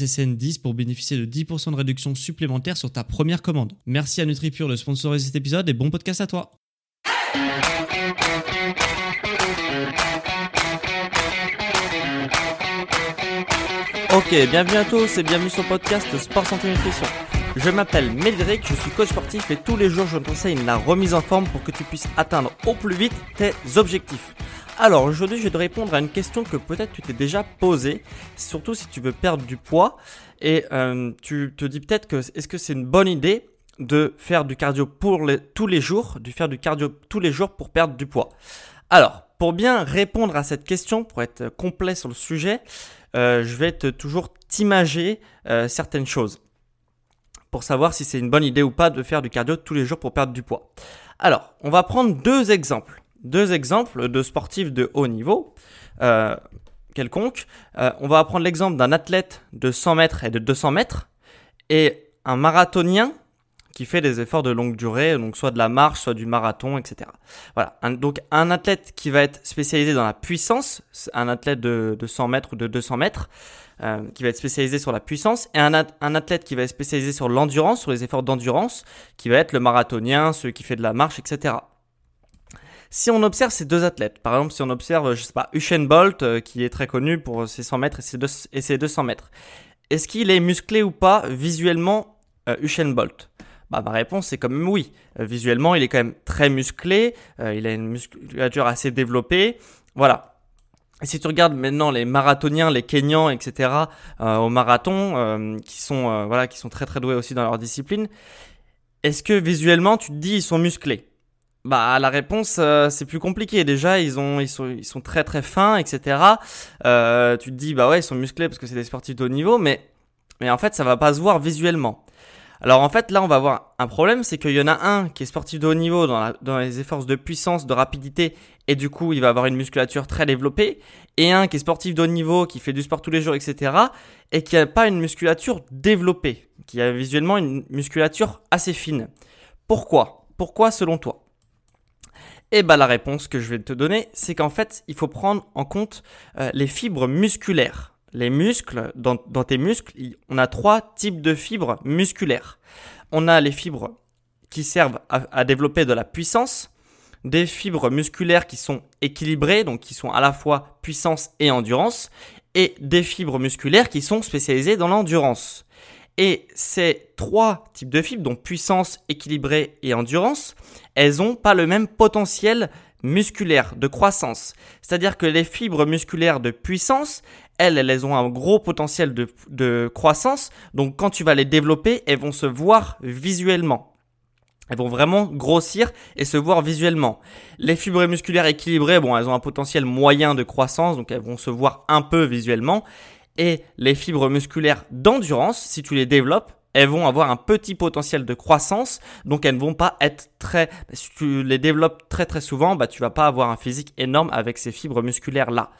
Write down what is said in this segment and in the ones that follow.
SSN10 pour bénéficier de 10% de réduction supplémentaire sur ta première commande. Merci à NutriPure de sponsoriser cet épisode et bon podcast à toi. Ok, bienvenue à tous et bienvenue sur le podcast Sport Santé Nutrition. Je m'appelle Médéric, je suis coach sportif et tous les jours je conseille la remise en forme pour que tu puisses atteindre au plus vite tes objectifs. Alors aujourd'hui je vais te répondre à une question que peut-être tu t'es déjà posée, surtout si tu veux perdre du poids et euh, tu te dis peut-être que est-ce que c'est une bonne idée de faire du cardio pour tous les jours, de faire du cardio tous les jours pour perdre du poids? Alors pour bien répondre à cette question, pour être complet sur le sujet, euh, je vais te toujours t'imager euh, certaines choses pour savoir si c'est une bonne idée ou pas de faire du cardio tous les jours pour perdre du poids. Alors, on va prendre deux exemples deux exemples de sportifs de haut niveau euh, quelconque. Euh, on va prendre l'exemple d'un athlète de 100 mètres et de 200 mètres et un marathonien qui fait des efforts de longue durée, donc soit de la marche, soit du marathon, etc. Voilà. donc un athlète qui va être spécialisé dans la puissance, un athlète de, 100 mètres ou de 200 mètres, euh, qui va être spécialisé sur la puissance, et un, un athlète qui va être spécialisé sur l'endurance, sur les efforts d'endurance, qui va être le marathonien, celui qui fait de la marche, etc. Si on observe ces deux athlètes, par exemple, si on observe, je sais pas, Usain Bolt, euh, qui est très connu pour ses 100 mètres et ses, 200 mètres, est-ce qu'il est musclé ou pas visuellement euh, Usain Bolt? Bah, ma réponse c'est quand même oui. Euh, visuellement, il est quand même très musclé, il a une musculature assez développée. Voilà. Et si tu regardes maintenant les marathoniens, les Kenyans, etc. au marathon, qui sont voilà, qui sont très très doués aussi dans leur discipline, est-ce que visuellement tu te dis ils sont musclés? Bah la réponse euh, c'est plus compliqué. Déjà ils ont ils sont ils sont très très fins etc euh, tu te dis bah ouais ils sont musclés parce que c'est des sportifs de haut niveau mais mais en fait ça va pas se voir visuellement. Alors en fait là on va avoir un problème c'est qu'il y en a un qui est sportif de haut niveau dans, dans les efforts de puissance de rapidité et du coup il va avoir une musculature très développée et un qui est sportif de haut niveau qui fait du sport tous les jours etc et qui a pas une musculature développée qui a visuellement une musculature assez fine. Pourquoi? Pourquoi selon toi? Eh bah la réponse que je vais te donner, c'est qu'en fait, il faut prendre en compte euh, les fibres musculaires. Les muscles, dans, tes muscles, on a trois types de fibres musculaires. On a les fibres qui servent à, développer de la puissance, des fibres musculaires qui sont équilibrées, donc qui sont à la fois puissance et endurance, et des fibres musculaires qui sont spécialisées dans l'endurance. Et ces trois types de fibres, donc puissance, équilibrée et endurance, elles n'ont pas le même potentiel musculaire de croissance. C'est-à-dire que les fibres musculaires de puissance, elles, elles ont un gros potentiel de, croissance. Donc quand tu vas les développer, elles vont se voir visuellement. Elles vont vraiment grossir et se voir visuellement. Les fibres musculaires équilibrées, elles ont un potentiel moyen de croissance, donc elles vont se voir un peu visuellement et les fibres musculaires d'endurance, si tu les développes, elles vont avoir un petit potentiel de croissance, donc elles ne vont pas être très. Si tu les développes très très souvent, bah tu vas pas avoir un physique énorme avec ces fibres musculaires là.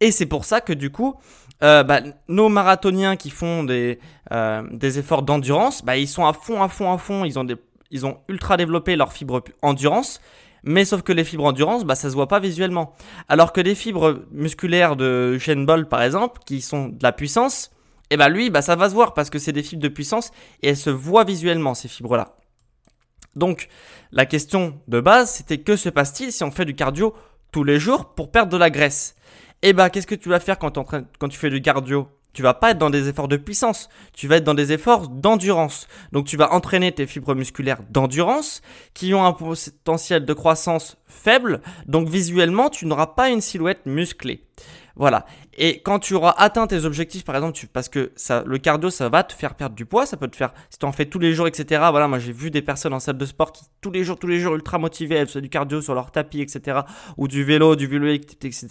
Et c'est pour ça que du coup, euh, bah, nos marathoniens qui font des euh, efforts d'endurance, bah ils sont à fond à fond à fond, ils ont ils ont ultra développé leurs fibres endurance mais sauf que les fibres endurance, bah, ça se voit pas visuellement. Alors que les fibres musculaires de Usain Bolt, par exemple, qui sont de la puissance, eh ben lui, bah, ça va se voir parce que c'est des fibres de puissance et elles se voient visuellement, ces fibres-là. Donc, la question de base, c'était que se passe-t-il si on fait du cardio tous les jours pour perdre de la graisse? Eh ben, qu'est-ce que tu vas faire quand tu fais du cardio? Tu vas pas être dans des efforts de puissance, tu vas être dans des efforts d'endurance. Donc tu vas entraîner tes fibres musculaires d'endurance qui ont un potentiel de croissance faible, donc visuellement tu n'auras pas une silhouette musclée. Voilà. Et quand tu auras atteint tes objectifs, par exemple, tu, parce que ça, le cardio, ça va te faire perdre du poids, ça peut te faire, si tu en fais tous les jours, etc. Voilà, moi j'ai vu des personnes en salle de sport qui tous les jours, tous les jours, ultra motivées, elles font du cardio sur leur tapis, etc. Ou du vélo, du vélo etc.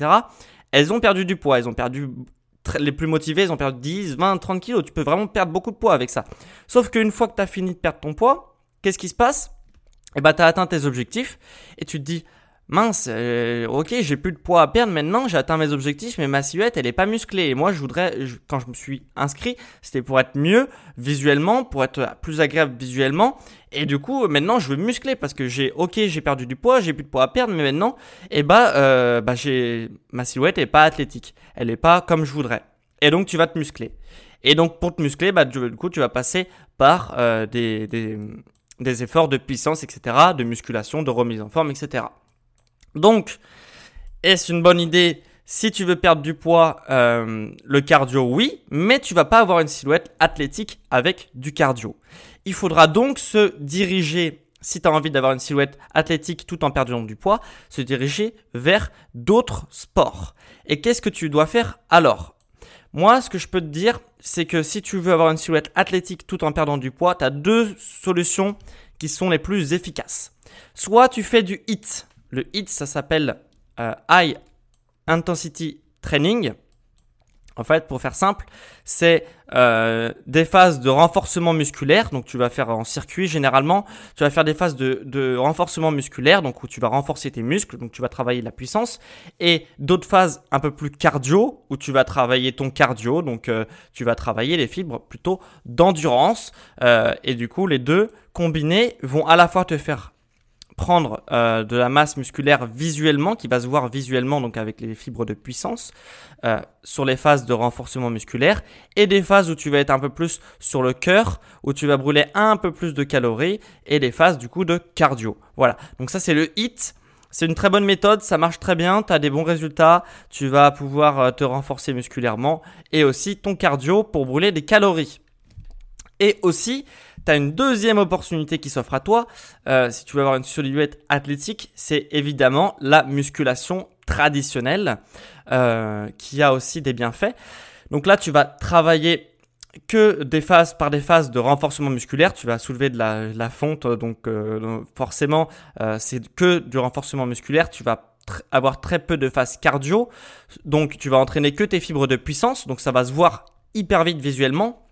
Elles ont perdu du poids, elles ont perdu les plus motivés, ils ont perdu 10, 20, 30 kilos. Tu peux vraiment perdre beaucoup de poids avec ça. Sauf qu'une fois que tu as fini de perdre ton poids, qu'est-ce qui se passe? Eh ben, tu as atteint tes objectifs et tu te dis, mince, euh, ok, j'ai plus de poids à perdre maintenant, j'ai atteint mes objectifs, mais ma silhouette, elle est pas musclée. Et moi, je voudrais, quand je me suis inscrit, c'était pour être mieux visuellement, pour être plus agréable visuellement. Et du coup, maintenant, je veux muscler parce que j'ai, ok, j'ai perdu du poids, j'ai plus de poids à perdre, mais maintenant, eh bah, euh, bah j'ai, ma silhouette est pas athlétique. Elle est pas comme je voudrais. Et donc, tu vas te muscler. Et donc, pour te muscler, bah, du coup, tu vas passer par euh, des, des, des efforts de puissance, etc., de musculation, de remise en forme, etc. Donc, est-ce une bonne idée si tu veux perdre du poids, euh, le cardio, oui, mais tu vas pas avoir une silhouette athlétique avec du cardio. Il faudra donc se diriger, si tu as envie d'avoir une silhouette athlétique tout en perdant du poids, se diriger vers d'autres sports. Et qu'est-ce que tu dois faire alors? Moi, ce que je peux te dire, c'est que si tu veux avoir une silhouette athlétique tout en perdant du poids, tu as deux solutions qui sont les plus efficaces. Soit tu fais du HIT. Le HIT, ça s'appelle euh, High Intensity Training. En fait, pour faire simple, c'est euh, des phases de renforcement musculaire. Donc, tu vas faire en circuit généralement. Tu vas faire des phases de, renforcement musculaire, donc où tu vas renforcer tes muscles, donc tu vas travailler la puissance, et d'autres phases un peu plus cardio, où tu vas travailler ton cardio, donc euh, tu vas travailler les fibres plutôt d'endurance. et du coup, les deux combinés vont à la fois te faire prendre euh, de la masse musculaire visuellement, qui va se voir visuellement donc avec les fibres de puissance, euh, sur les phases de renforcement musculaire, et des phases où tu vas être un peu plus sur le cœur, où tu vas brûler un peu plus de calories, et des phases du coup de cardio. Voilà, donc ça c'est le HIT. C'est une très bonne méthode, ça marche très bien, tu as des bons résultats, tu vas pouvoir euh, te renforcer musculairement, et aussi ton cardio pour brûler des calories. Et aussi, tu as une deuxième opportunité qui s'offre à toi, euh, si tu veux avoir une silhouette athlétique, c'est évidemment la musculation traditionnelle, euh, qui a aussi des bienfaits. Donc là, tu vas travailler que des phases par des phases de renforcement musculaire, tu vas soulever de la, fonte, donc euh, forcément, c'est que du renforcement musculaire, tu vas avoir très peu de phases cardio, donc tu vas entraîner que tes fibres de puissance, donc ça va se voir hyper vite visuellement,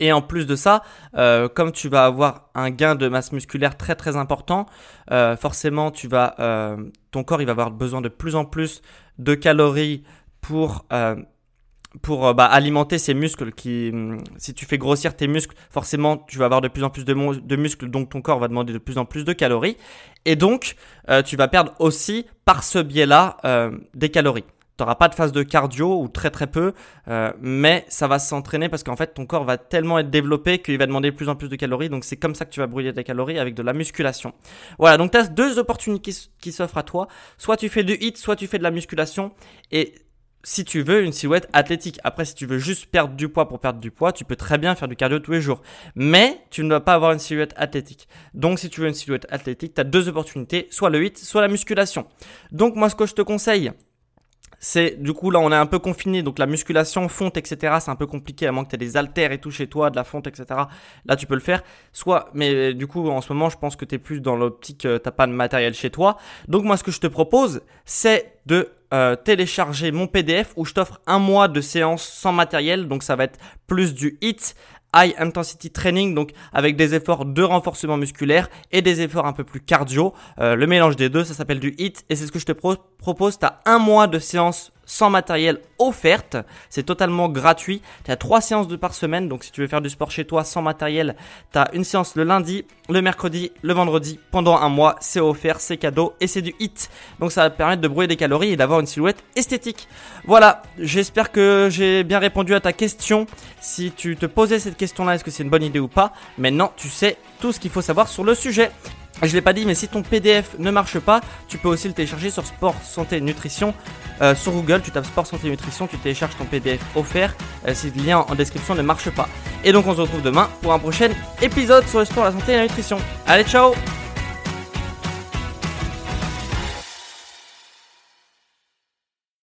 et en plus de ça, euh, comme tu vas avoir un gain de masse musculaire très très important, euh, forcément tu vas, euh, ton corps il va avoir besoin de plus en plus de calories pour pour bah, alimenter ces muscles qui, si tu fais grossir tes muscles, forcément tu vas avoir de plus en plus de, de muscles, donc ton corps va demander de plus en plus de calories, et donc tu vas perdre aussi par ce biais-là des calories. Tu n'auras pas de phase de cardio ou très très peu, euh, mais ça va s'entraîner parce qu'en fait ton corps va tellement être développé qu'il va demander de plus en plus de calories. Donc c'est comme ça que tu vas brûler tes calories avec de la musculation. Voilà, donc tu as deux opportunités qui, s'offrent à toi. Soit tu fais du hit, soit tu fais de la musculation. Et si tu veux une silhouette athlétique. Après, si tu veux juste perdre du poids pour perdre du poids, tu peux très bien faire du cardio tous les jours. Mais tu ne dois pas avoir une silhouette athlétique. Donc, si tu veux une silhouette athlétique, tu as deux opportunités, soit le hit, soit la musculation. Donc, moi, ce que je te conseille, c'est du coup là on est un peu confiné donc la musculation fonte etc c'est un peu compliqué à moins que tu aies des haltères et tout chez toi de la fonte etc là tu peux le faire. Soit mais du coup en ce moment je pense que tu es plus dans l'optique euh, t'as pas de matériel chez toi. Donc moi ce que je te propose c'est de euh, télécharger mon PDF où je t'offre un mois de séance sans matériel. Donc ça va être plus du hit high intensity training, donc avec des efforts de renforcement musculaire et des efforts un peu plus cardio. Euh, le mélange des deux, ça s'appelle du HIT et c'est ce que je te propose. Tu as un mois de séance sans matériel offerte. C'est totalement gratuit. Tu as trois séances de par semaine. Donc si tu veux faire du sport chez toi sans matériel, tu as une séance le lundi, le mercredi, le vendredi pendant un mois. C'est offert, c'est cadeau et c'est du hit. Donc ça va te permettre de brûler des calories et d'avoir une silhouette esthétique. Voilà, j'espère que j'ai bien répondu à ta question. Si tu te posais cette question-là, est-ce que c'est une bonne idée ou pas? Maintenant, tu sais tout ce qu'il faut savoir sur le sujet. Je l'ai pas dit, mais si ton PDF ne marche pas, tu peux aussi le télécharger sur Sport Santé Nutrition Euh, sur Google, tu tapes sport, santé, nutrition, tu télécharges ton PDF offert euh, si le lien en description ne marche pas. Et donc on se retrouve demain pour un prochain épisode sur le sport, la santé et la nutrition. Allez, ciao